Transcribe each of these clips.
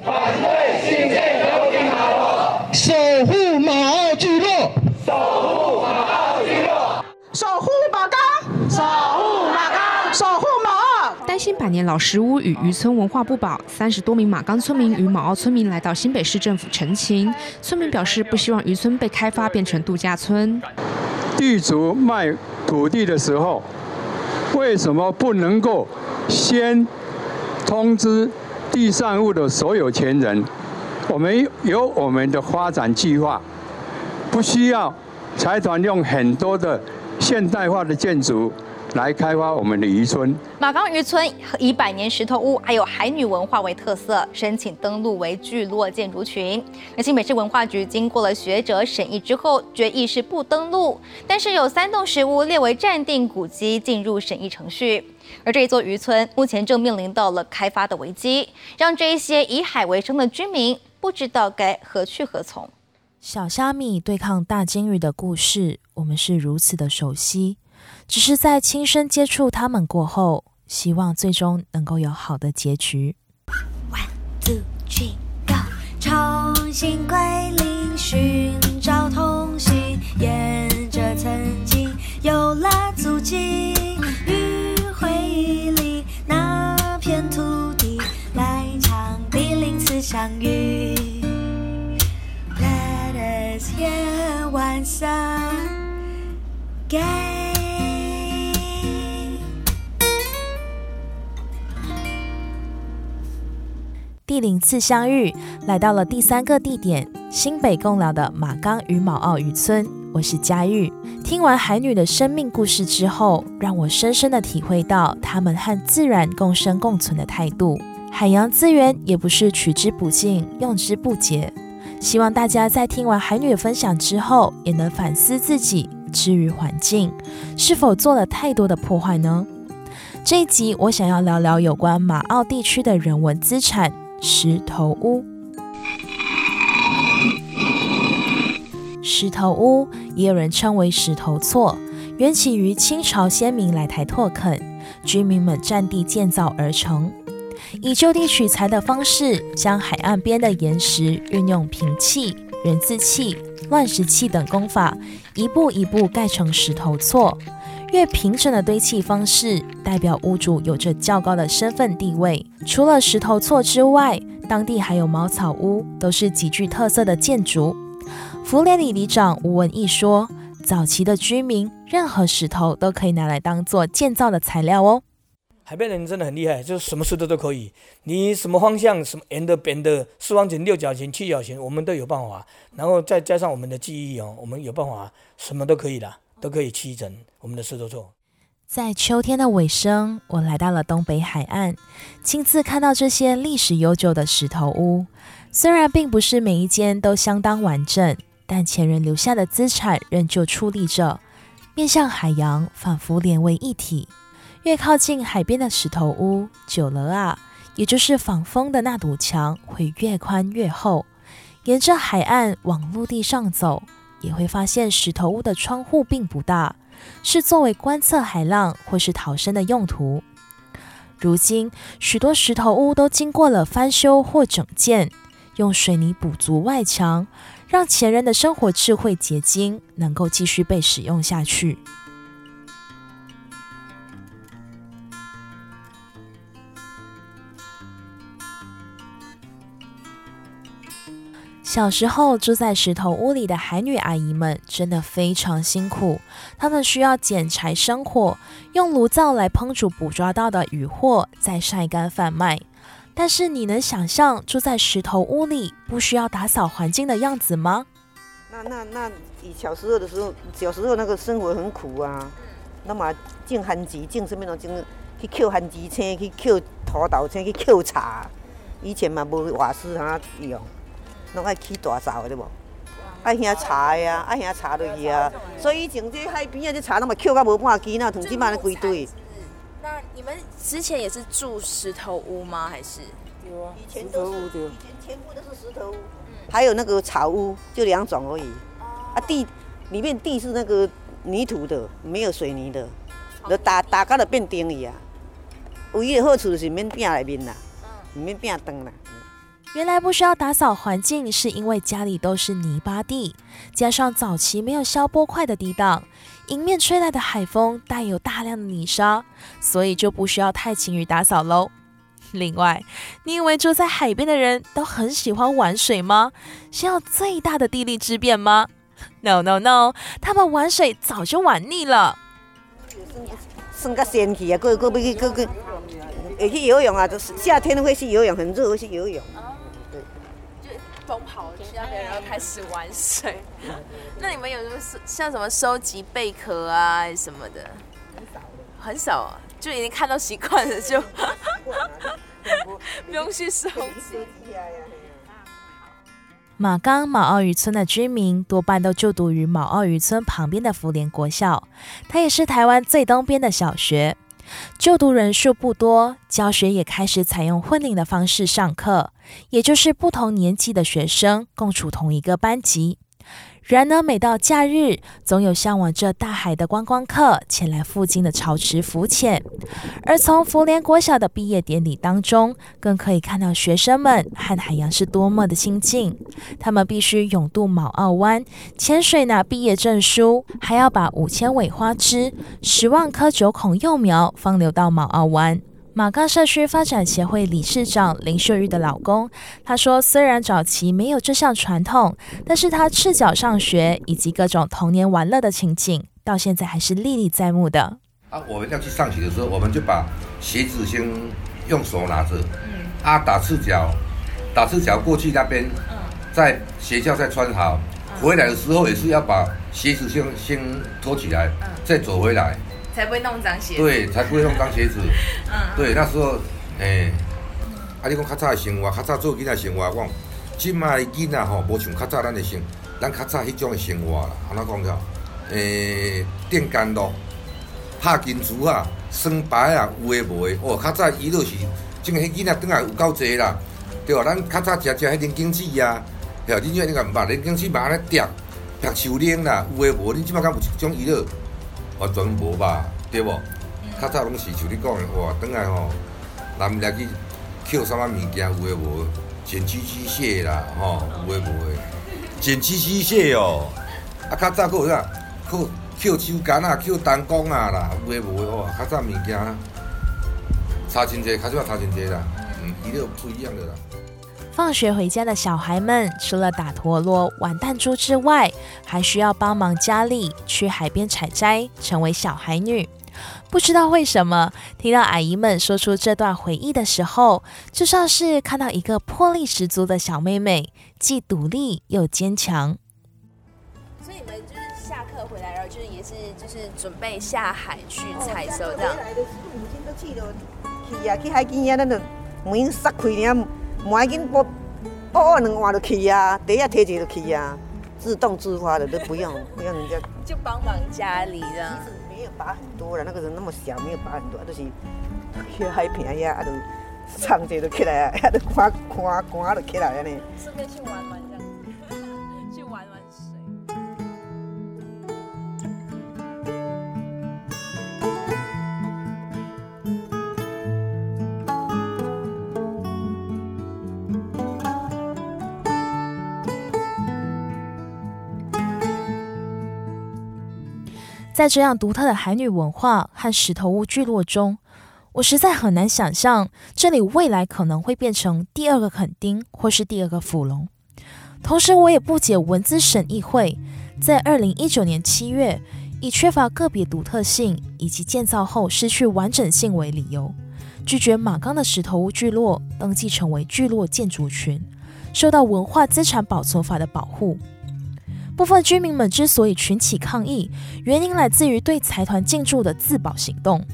反对新建和平马国，守护马澳聚落，守护马澳聚落，守护马冈，守护马冈，守护马澳。担心百年老石屋与渔村文化不保，三十多名马冈村民与马澳村民来到新北市政府陈情。村民表示不希望渔村被开发变成度假村。地主卖土地的时候，为什么不能够先通知？地上物的所有权人，我们有我们的发展计划，不需要财团用很多的现代化的建筑。来开发我们的渔村。马冈渔村以百年石头屋还有海女文化为特色，申请登录为聚落建筑群。那新北市文化局经过了学者审议之后，决议是不登录，但是有三栋石屋列为暂定古迹进入审议程序。而这一座渔村目前正面临到了开发的危机，让这一些以海为生的居民不知道该何去何从。小虾米对抗大鲸鱼的故事，我们是如此的熟悉。只是在亲身接触他们过后，希望最终能够有好的结局。One two three go，重新归零，寻找同行，沿着曾经有了足迹，与回忆里那片土地来场第零次相遇。Let us hear one song，给。第零次相遇，来到了第三个地点——新北共寮的马冈与毛澳渔村。我是佳玉。听完海女的生命故事之后，让我深深的体会到他们和自然共生共存的态度。海洋资源也不是取之不尽、用之不竭。希望大家在听完海女的分享之后，也能反思自己，之于环境，是否做了太多的破坏呢？这一集我想要聊聊有关马澳地区的人文资产。石头屋，石头屋也有人称为石头厝，缘起于清朝先民来台拓垦，居民们占地建造而成，以就地取材的方式，将海岸边的岩石运用平砌、人字砌、乱石砌等工法，一步一步盖成石头厝。越平整的堆砌方式，代表屋主有着较高的身份地位。除了石头厝之外，当地还有茅草屋，都是极具特色的建筑。福联里里长吴文义说：“早期的居民，任何石头都可以拿来当做建造的材料哦。海边人真的很厉害，就是什么石头都可以。你什么方向，什么圆的、扁的、四方形、六角形、七角形，我们都有办法。然后再加上我们的记忆哦，我们有办法，什么都可以的。”都可以砌成我们的石头座。在秋天的尾声，我来到了东北海岸，亲自看到这些历史悠久的石头屋。虽然并不是每一间都相当完整，但前人留下的资产仍旧矗立着，面向海洋，仿佛连为一体。越靠近海边的石头屋，久了啊，也就是仿风的那堵墙会越宽越厚。沿着海岸往陆地上走。也会发现石头屋的窗户并不大，是作为观测海浪或是逃生的用途。如今，许多石头屋都经过了翻修或整建，用水泥补足外墙，让前人的生活智慧结晶能够继续被使用下去。小时候住在石头屋里的海女阿姨们真的非常辛苦，她们需要捡柴生火，用炉灶来烹煮捕抓到的渔获，再晒干贩卖。但是你能想象住在石头屋里不需要打扫环境的样子吗？那那那以小时候的时候，小时候那个生活很苦啊，那么种番薯，种什么东种去捡番薯青，去捡土豆青，去捡茶。以前嘛无瓦斯通用。拢爱起大灶对无？爱兄茶呀，爱遐茶落去啊。所以以前这海边啊，这茶拢嘛捡到无半支，那囤积满了规堆。那你们之前也是住石头屋吗？还是？有啊，以前都是，以前全部都是石头屋。还有那个草屋，就两种而已。啊，地里面地是那个泥土的，没有水泥的，就打打到就变丁去啊。唯一的好处就是免拼内面啦，唔免拼灯啦。原来不需要打扫环境，是因为家里都是泥巴地，加上早期没有消波块的地档，迎面吹来的海风带有大量的泥沙，所以就不需要太勤于打扫喽。另外，你以为住在海边的人都很喜欢玩水吗？需要最大的地利之便吗？No No No，他们玩水早就玩腻了。算较仙气啊，个个要去个个会去游泳啊，就是夏天会去游泳，很热会去游泳。疯跑去那边，然后开始玩水。那你们有什么像什么收集贝壳啊什么的？很少，很少啊，就已经看到习惯了，就不用去收集。马冈马澳渔村的居民多半都就读于马澳渔村旁边的福联国校，它也是台湾最东边的小学。就读人数不多，教学也开始采用混龄的方式上课，也就是不同年级的学生共处同一个班级。然而，每到假日，总有向往着大海的观光客前来附近的潮池浮潜。而从福联国小的毕业典礼当中，更可以看到学生们和海洋是多么的亲近。他们必须勇渡卯澳湾，潜水拿毕业证书，还要把五千尾花枝、十万颗九孔幼苗放流到卯澳湾。马冈社区发展协会理事长林秀玉的老公，他说：“虽然早期没有这项传统，但是他赤脚上学以及各种童年玩乐的情景，到现在还是历历在目的。”啊，我们要去上学的时候，我们就把鞋子先用手拿着，嗯啊，打赤脚，打赤脚过去那边，在学校再穿好，回来的时候也是要把鞋子先先脱起来，再走回来。才不会弄脏鞋子。对，才不会弄脏鞋子。嗯。对，那时候，诶，啊，你讲较早的生活，较早做囡仔生活，我讲，即卖囡仔吼，无像较早咱的生，咱较早迄种的生活啦。安怎讲着？诶，电干咯，拍金珠啊，耍牌啊，有诶无诶。哦，较早娱乐是，种迄囡仔转来有够侪啦，对吧？咱较早食食迄种经子啊，对吧？恁即个捌零经子嘛安尼叠，叠树林啦，有诶无？恁即摆敢有一种娱乐？完全无吧，对无？较早拢是像你讲的，哇，转来吼，人来去捡啥物物件，有诶无？捡机器蟹啦，吼，有诶无诶？捡机器蟹哦，啊，较早佫有啥？佫捡手竿啊，捡弹弓啊啦，有诶无诶？哇，较早物件差真侪，较少差真侪啦，嗯，娱乐不一样的啦。放学回家的小孩们，除了打陀螺、玩弹珠之外，还需要帮忙家里去海边采摘，成为小海女。不知道为什么，听到阿姨们说出这段回忆的时候，就像是看到一个魄力十足的小妹妹，既独立又坚强。所以你们就是下课回来，然后就是也是就是准备下海去采收这样。去啊，去海边啊，咱就门塞开了。莫要紧，我哦两碗就去啊，第一提钱就去啊，自动自发的都不用 不用人家。就帮忙家里的。其实没有拔很多了，那个人那么小，没有拔很多，就是去海边呀，啊，都唱者就起来啊，啊，都看看看就起来了呢。顺便去玩玩在这样独特的海女文化和石头屋聚落中，我实在很难想象这里未来可能会变成第二个垦丁或是第二个福隆。同时，我也不解文字审议会在二零一九年七月以缺乏个别独特性以及建造后失去完整性为理由，拒绝马冈的石头屋聚落登记成为聚落建筑群，受到文化资产保存法的保护。部分居民们之所以群起抗议，原因来自于对财团进驻的自保行动。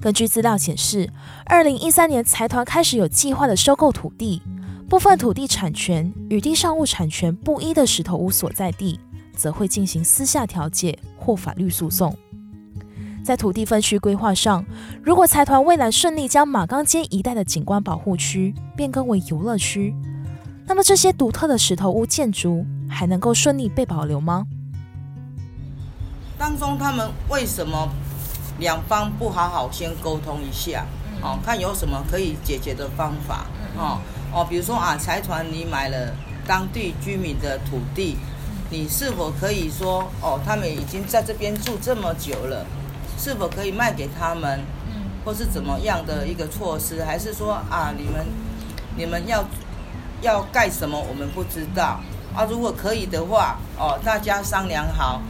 根据资料显示，二零一三年财团开始有计划的收购土地，部分土地产权与地上物产权不一的石头屋所在地，则会进行私下调解或法律诉讼。在土地分区规划上，如果财团未来顺利将马岗街一带的景观保护区变更为游乐区，那么这些独特的石头屋建筑还能够顺利被保留吗？当中他们为什么两方不好好先沟通一下？嗯，哦，看有什么可以解决的方法，哦哦，比如说啊，财团你买了当地居民的土地，你是否可以说哦，他们已经在这边住这么久了，是否可以卖给他们？或是怎么样的一个措施？还是说啊，你们你们要要盖什么？我们不知道啊。如果可以的话，哦，大家商量好，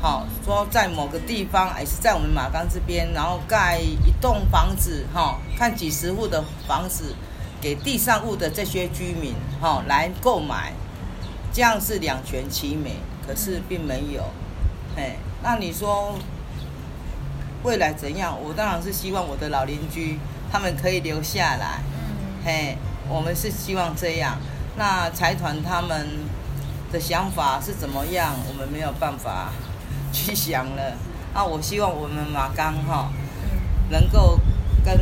好说在某个地方，还是在我们马冈这边，然后盖一栋房子，哈，看几十户的房子给地上物的这些居民，哈，来购买，这样是两全其美。可是并没有，嘿，那你说？未来怎样？我当然是希望我的老邻居他们可以留下来。嘿，我们是希望这样。那财团他们的想法是怎么样？我们没有办法 去想了。那我希望我们马钢哈能够跟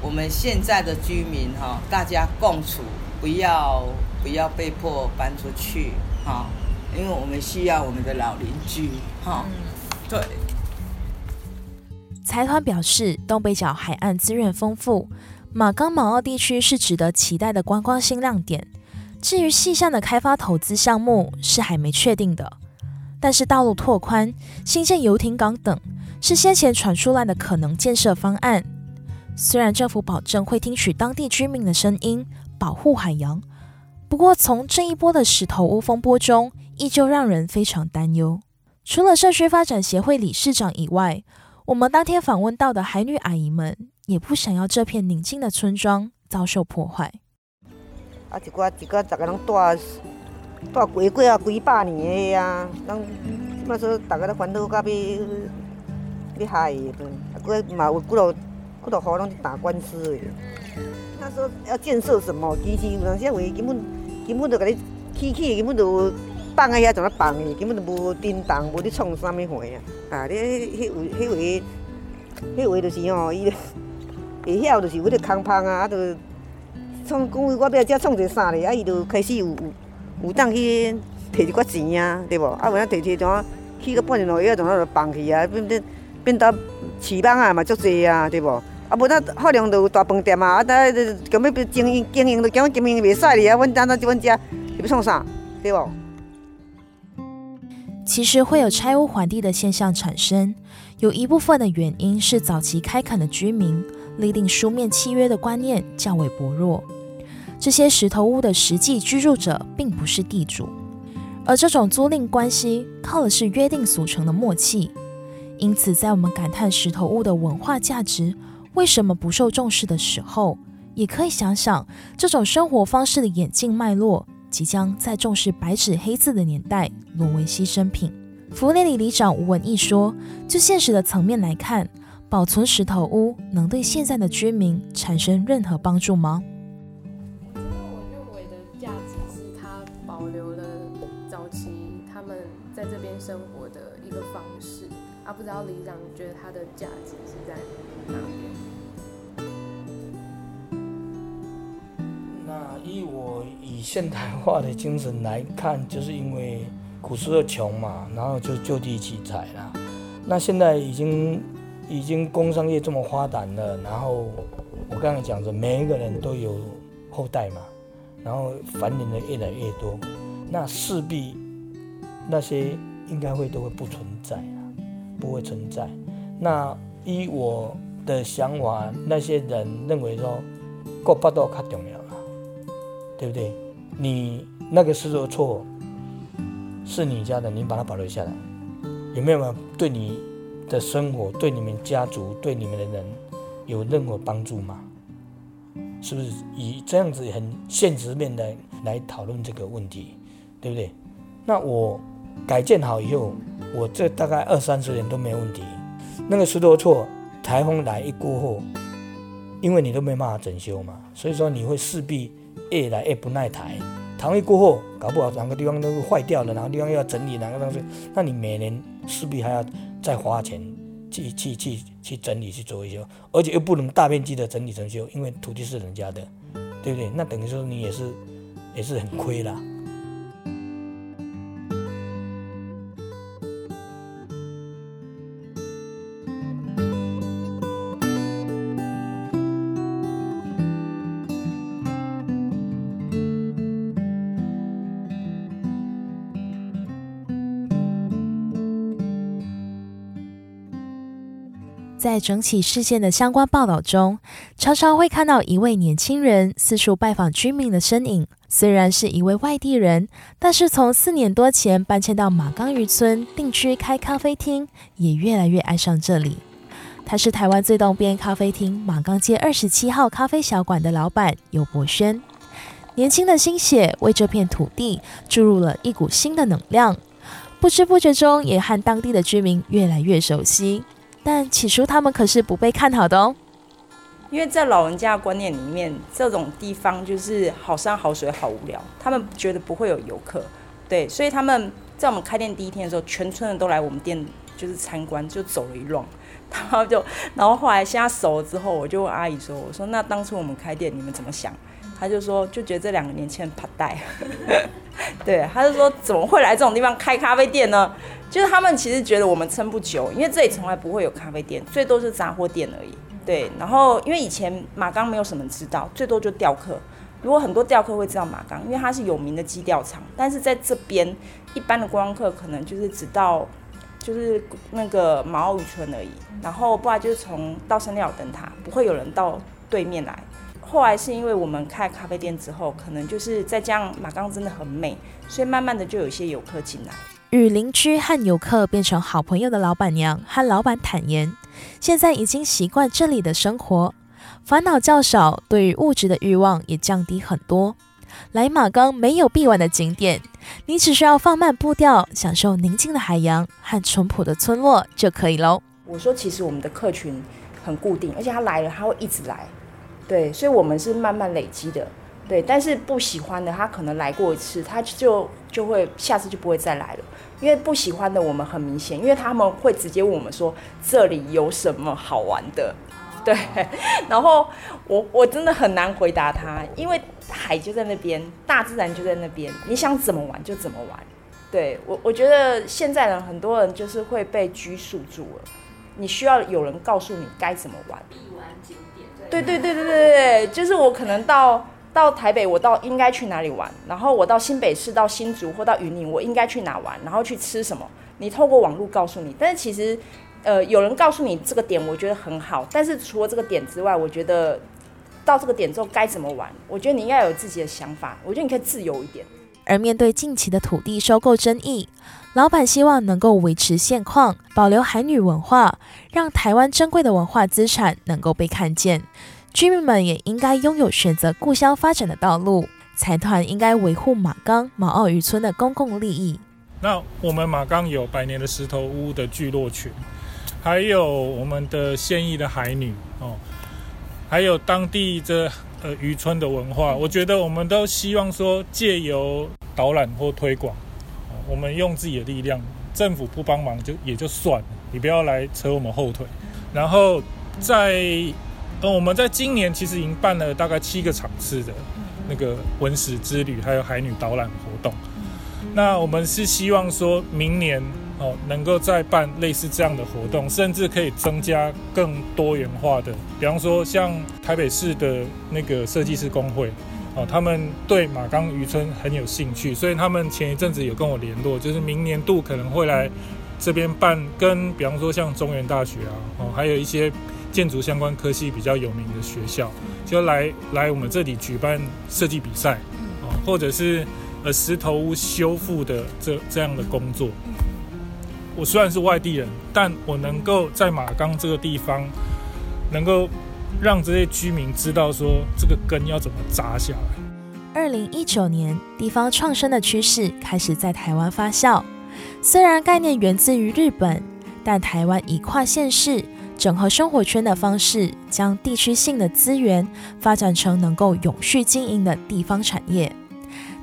我们现在的居民哈大家共处，不要不要被迫搬出去哈，因为我们需要我们的老邻居哈。对。财团表示，东北角海岸资源丰富，马冈马澳地区是值得期待的观光新亮点。至于细项的开发投资项目是还没确定的，但是道路拓宽、新建游艇港等是先前传出来的可能建设方案。虽然政府保证会听取当地居民的声音，保护海洋，不过从这一波的石头屋风波中，依旧让人非常担忧。除了社区发展协会理事长以外，我们当天访问到的海女阿姨们，也不想要这片宁静的村庄遭受破坏。啊，一寡一寡，逐个拢住住几过啊，几百年的啊，拢即摆说，逐个都烦恼到要要害的，啊，过嘛有几落几落户拢是打官司的。他说要建设什么？其实有当时话根本根本就甲你起起，根本就。放啊遐怎啊放的，根本就无震动，无咧创啥物货啊！啊，你迄位、迄位、迄位就是吼，伊会晓就是为了空芳啊，啊，就创讲我要遮创一个啥咧，啊，伊就开始有有有当去摕一寡钱啊，对无？啊，有影摕摕怎啊去到半年路以后，怎啊就放去啊，变变变到市网啊嘛足济啊，对无？啊，无咱好量就有大饭店啊，啊，咱根本经营经营都讲经营袂使哩啊，阮单单即阮遮要创啥，对无？其实会有拆屋还地的现象产生，有一部分的原因是早期开垦的居民立定书面契约的观念较为薄弱，这些石头屋的实际居住者并不是地主，而这种租赁关系靠的是约定俗成的默契。因此，在我们感叹石头屋的文化价值为什么不受重视的时候，也可以想想这种生活方式的演进脉络。即将在重视白纸黑字的年代沦为牺牲品。福联里里长吴文义说：“就现实的层面来看，保存石头屋能对现在的居民产生任何帮助吗？”知道里长觉得它的价值是在哪边？那以我以现代化的精神来看，就是因为古时候穷嘛，然后就就地取材啦。那现在已经已经工商业这么发达了，然后我刚才讲的，每一个人都有后代嘛，然后繁衍的越来越多，那势必那些应该会都会不存在，不会存在。那依我的想法，那些人认为说，过八道较重要。对不对？你那个是做错，是你家的，你把它保留下来，有没有对你的生活、对你们家族、对你们的人有任何帮助吗？是不是以这样子很现实面的来讨论这个问题，对不对？那我改建好以后，我这大概二三十年都没问题。那个石头错，台风来一过后，因为你都没办法整修嘛，所以说你会势必。越来越不耐台，台风过后，搞不好哪个地方都坏掉了，哪个地方又要整理哪个东西，那你每年势必还要再花钱去去去去整理去做一修，而且又不能大面积的整理整修，因为土地是人家的，对不对？那等于说你也是也是很亏了。在整起事件的相关报道中，常常会看到一位年轻人四处拜访居民的身影。虽然是一位外地人，但是从四年多前搬迁到马岗渔村定居开咖啡厅，也越来越爱上这里。他是台湾最东边咖啡厅马岗街二十七号咖啡小馆的老板尤博轩。年轻的心血为这片土地注入了一股新的能量，不知不觉中也和当地的居民越来越熟悉。但起初他们可是不被看好的哦，因为在老人家的观念里面，这种地方就是好山好水好无聊，他们觉得不会有游客，对，所以他们在我们开店第一天的时候，全村人都来我们店就是参观，就走了一乱，然后就，然后后来现在熟了之后，我就问阿姨说：“我说那当初我们开店，你们怎么想？”他就说，就觉得这两个年轻人怕带，对，他就说怎么会来这种地方开咖啡店呢？就是他们其实觉得我们撑不久，因为这里从来不会有咖啡店，最多是杂货店而已。对，然后因为以前马钢没有什么知道，最多就钓客。如果很多钓客会知道马钢，因为它是有名的基钓场，但是在这边一般的观光客可能就是只到就是那个马澳渔村而已，然后不然就是从到圣鸟灯塔，不会有人到对面来。后来是因为我们开咖啡店之后，可能就是再加上马钢真的很美，所以慢慢的就有一些游客进来。与邻居和游客变成好朋友的老板娘和老板坦言，现在已经习惯这里的生活，烦恼较少，对于物质的欲望也降低很多。来马钢没有必玩的景点，你只需要放慢步调，享受宁静的海洋和淳朴的村落就可以喽。我说，其实我们的客群很固定，而且他来了，他会一直来。对，所以我们是慢慢累积的，对。但是不喜欢的，他可能来过一次，他就就会下次就不会再来了。因为不喜欢的，我们很明显，因为他们会直接问我们说这里有什么好玩的，对。然后我我真的很难回答他，因为海就在那边，大自然就在那边，你想怎么玩就怎么玩。对我我觉得现在人很多人就是会被拘束住了，你需要有人告诉你该怎么玩。对对对对对对就是我可能到到台北，我到应该去哪里玩，然后我到新北市、到新竹或到云林，我应该去哪玩，然后去吃什么。你透过网络告诉你，但是其实，呃，有人告诉你这个点，我觉得很好。但是除了这个点之外，我觉得到这个点之后该怎么玩，我觉得你应该有自己的想法。我觉得你可以自由一点。而面对近期的土地收购争议，老板希望能够维持现况，保留海女文化，让台湾珍贵的文化资产能够被看见。居民们也应该拥有选择故乡发展的道路。财团应该维护马冈马澳渔村的公共利益。那我们马冈有百年的石头屋的聚落群，还有我们的现役的海女哦，还有当地这呃渔村的文化。我觉得我们都希望说借由导览或推广，我们用自己的力量，政府不帮忙就也就算了，你不要来扯我们后腿。然后在呃我们在今年其实已经办了大概七个场次的。那个文史之旅，还有海女导览活动。那我们是希望说明年哦，能够再办类似这样的活动，甚至可以增加更多元化的。比方说，像台北市的那个设计师工会哦，他们对马冈渔村很有兴趣，所以他们前一阵子有跟我联络，就是明年度可能会来这边办，跟比方说像中原大学啊，哦，还有一些。建筑相关科系比较有名的学校，就来来我们这里举办设计比赛，哦，或者是呃石头屋修复的这这样的工作。我虽然是外地人，但我能够在马冈这个地方，能够让这些居民知道说这个根要怎么扎下来。二零一九年，地方创生的趋势开始在台湾发酵。虽然概念源自于日本，但台湾以跨县市。整合生活圈的方式，将地区性的资源发展成能够永续经营的地方产业，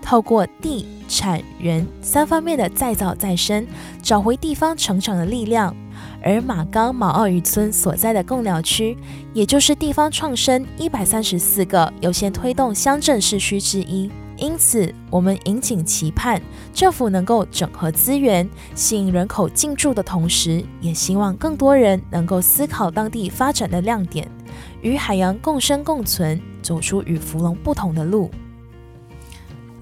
透过地产人三方面的再造再生，找回地方成长的力量。而马冈马奥渔村所在的贡寮区，也就是地方创生一百三十四个优先推动乡镇市区之一。因此，我们引颈期盼政府能够整合资源，吸引人口进驻的同时，也希望更多人能够思考当地发展的亮点，与海洋共生共存，走出与芙蓉不同的路。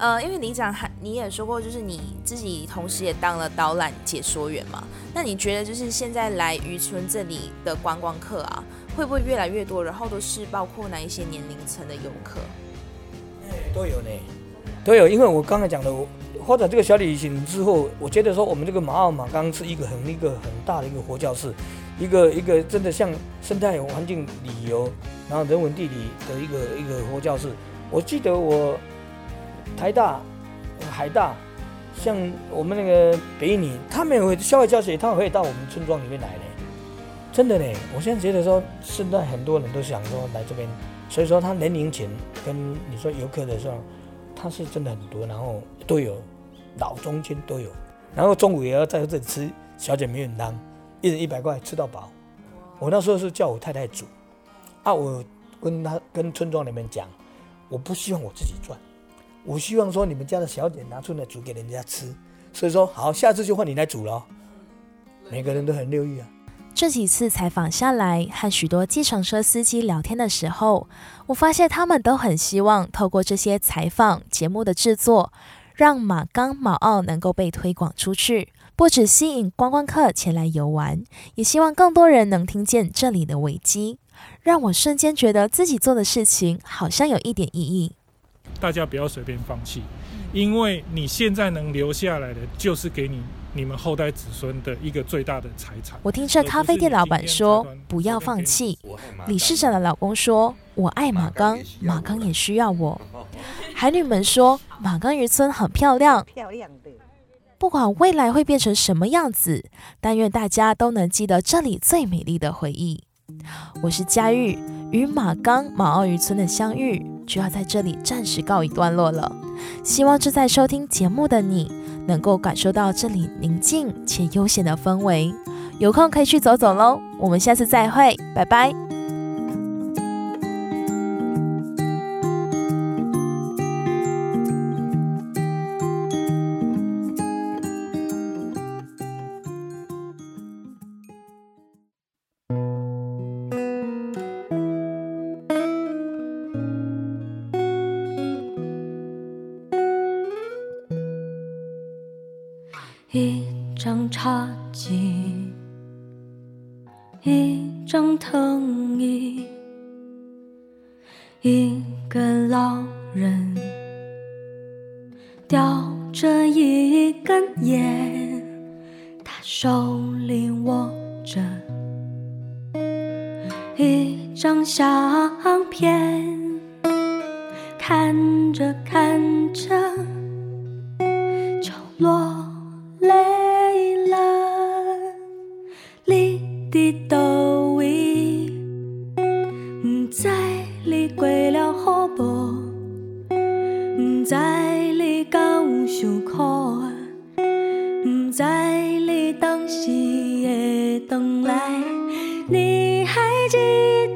呃，因为里长还你也说过，就是你自己同时也当了导览解说员嘛。那你觉得就是现在来渔村这里的观光客啊，会不会越来越多？然后都是包括哪一些年龄层的游客？都有呢，都有。因为我刚才讲的，我发展这个小旅行之后，我觉得说我们这个马澳马冈是一个很一个很大的一个活教室，一个一个真的像生态环境旅游，然后人文地理的一个一个活教室。我记得我台大、海大，像我们那个北影，他们会校外教学，他们会到我们村庄里面来呢。真的呢，我现在觉得说，现在很多人都想说来这边。所以说，他年龄层跟你说游客的时候，他是真的很多，然后都有，老中青都有，然后中午也要在这里吃小姐面汤，一人一百块吃到饱。我那时候是叫我太太煮，啊，我跟他跟村庄里面讲，我不希望我自己赚，我希望说你们家的小姐拿出来煮给人家吃。所以说，好，下次就换你来煮了。每个人都很乐意啊。这几次采访下来，和许多计程车司机聊天的时候，我发现他们都很希望透过这些采访节目的制作，让马冈马澳能够被推广出去，不止吸引观光客前来游玩，也希望更多人能听见这里的危机，让我瞬间觉得自己做的事情好像有一点意义。大家不要随便放弃，因为你现在能留下来的，就是给你。你们后代子孙的一个最大的财产。我听这咖啡店老板说：“不要放弃。”理事长的老公说：“我爱马冈，马冈也需要我。”海女们说：“马冈渔村很漂亮，漂亮的。不管未来会变成什么样子，但愿大家都能记得这里最美丽的回忆。”我是佳玉，与马冈马澳渔村的相遇就要在这里暂时告一段落了。希望正在收听节目的你。能够感受到这里宁静且悠闲的氛围，有空可以去走走喽。我们下次再会，拜拜。知你过了好无，不知你敢有受苦，不知你当时会回来，你还记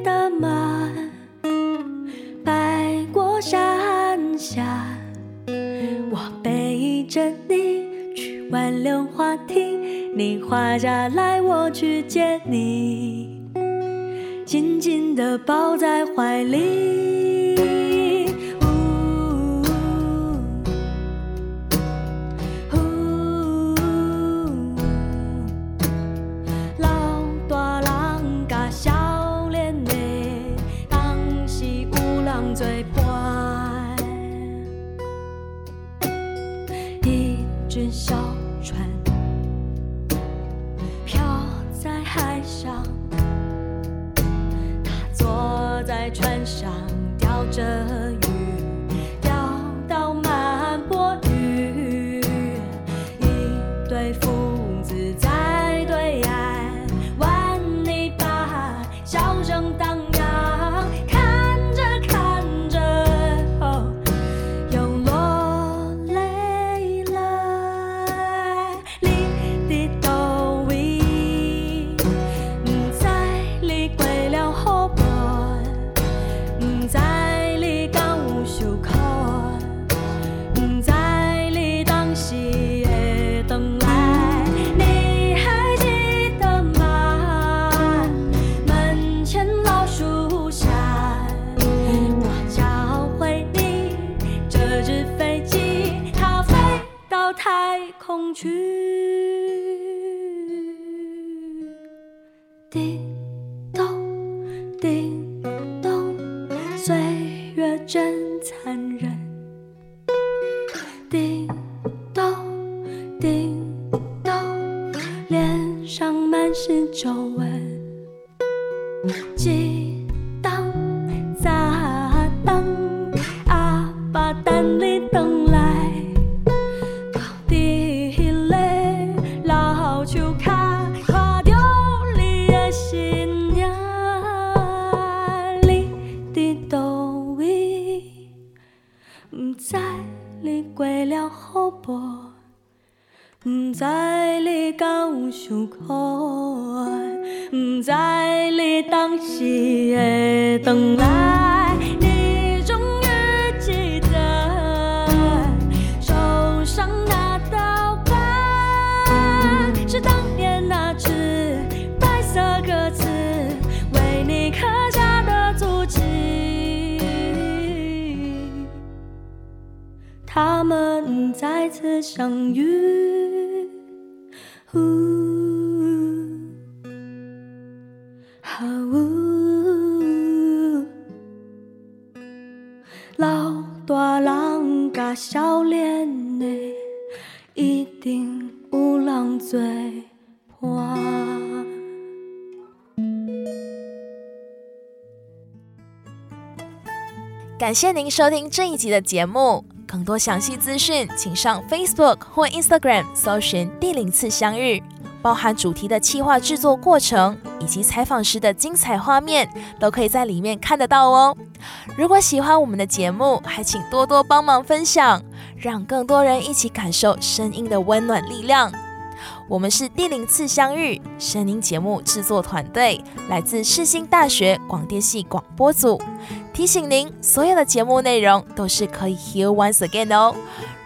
得吗？白过山下，我背着你去。挽留话题，你画下来，我去接你，紧紧地抱在怀里。老大人甲少年的，当时有人作伴，一只着去。叮你过了好无？毋知你敢有想苦？毋知你当时会回来？他们再次相遇。呜啊呜老大人甲少年的，一定有人做伴。感谢您收听这一集的节目。更多详细资讯，请上 Facebook 或 Instagram 搜寻“第零次相遇”，包含主题的企划制作过程以及采访时的精彩画面，都可以在里面看得到哦。如果喜欢我们的节目，还请多多帮忙分享，让更多人一起感受声音的温暖力量。我们是第零次相遇声音节目制作团队，来自世新大学广电系广播组。提醒您，所有的节目内容都是可以 hear once again 哦。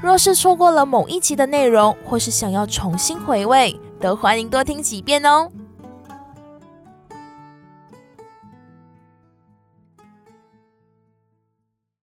若是错过了某一集的内容，或是想要重新回味，都欢迎多听几遍哦。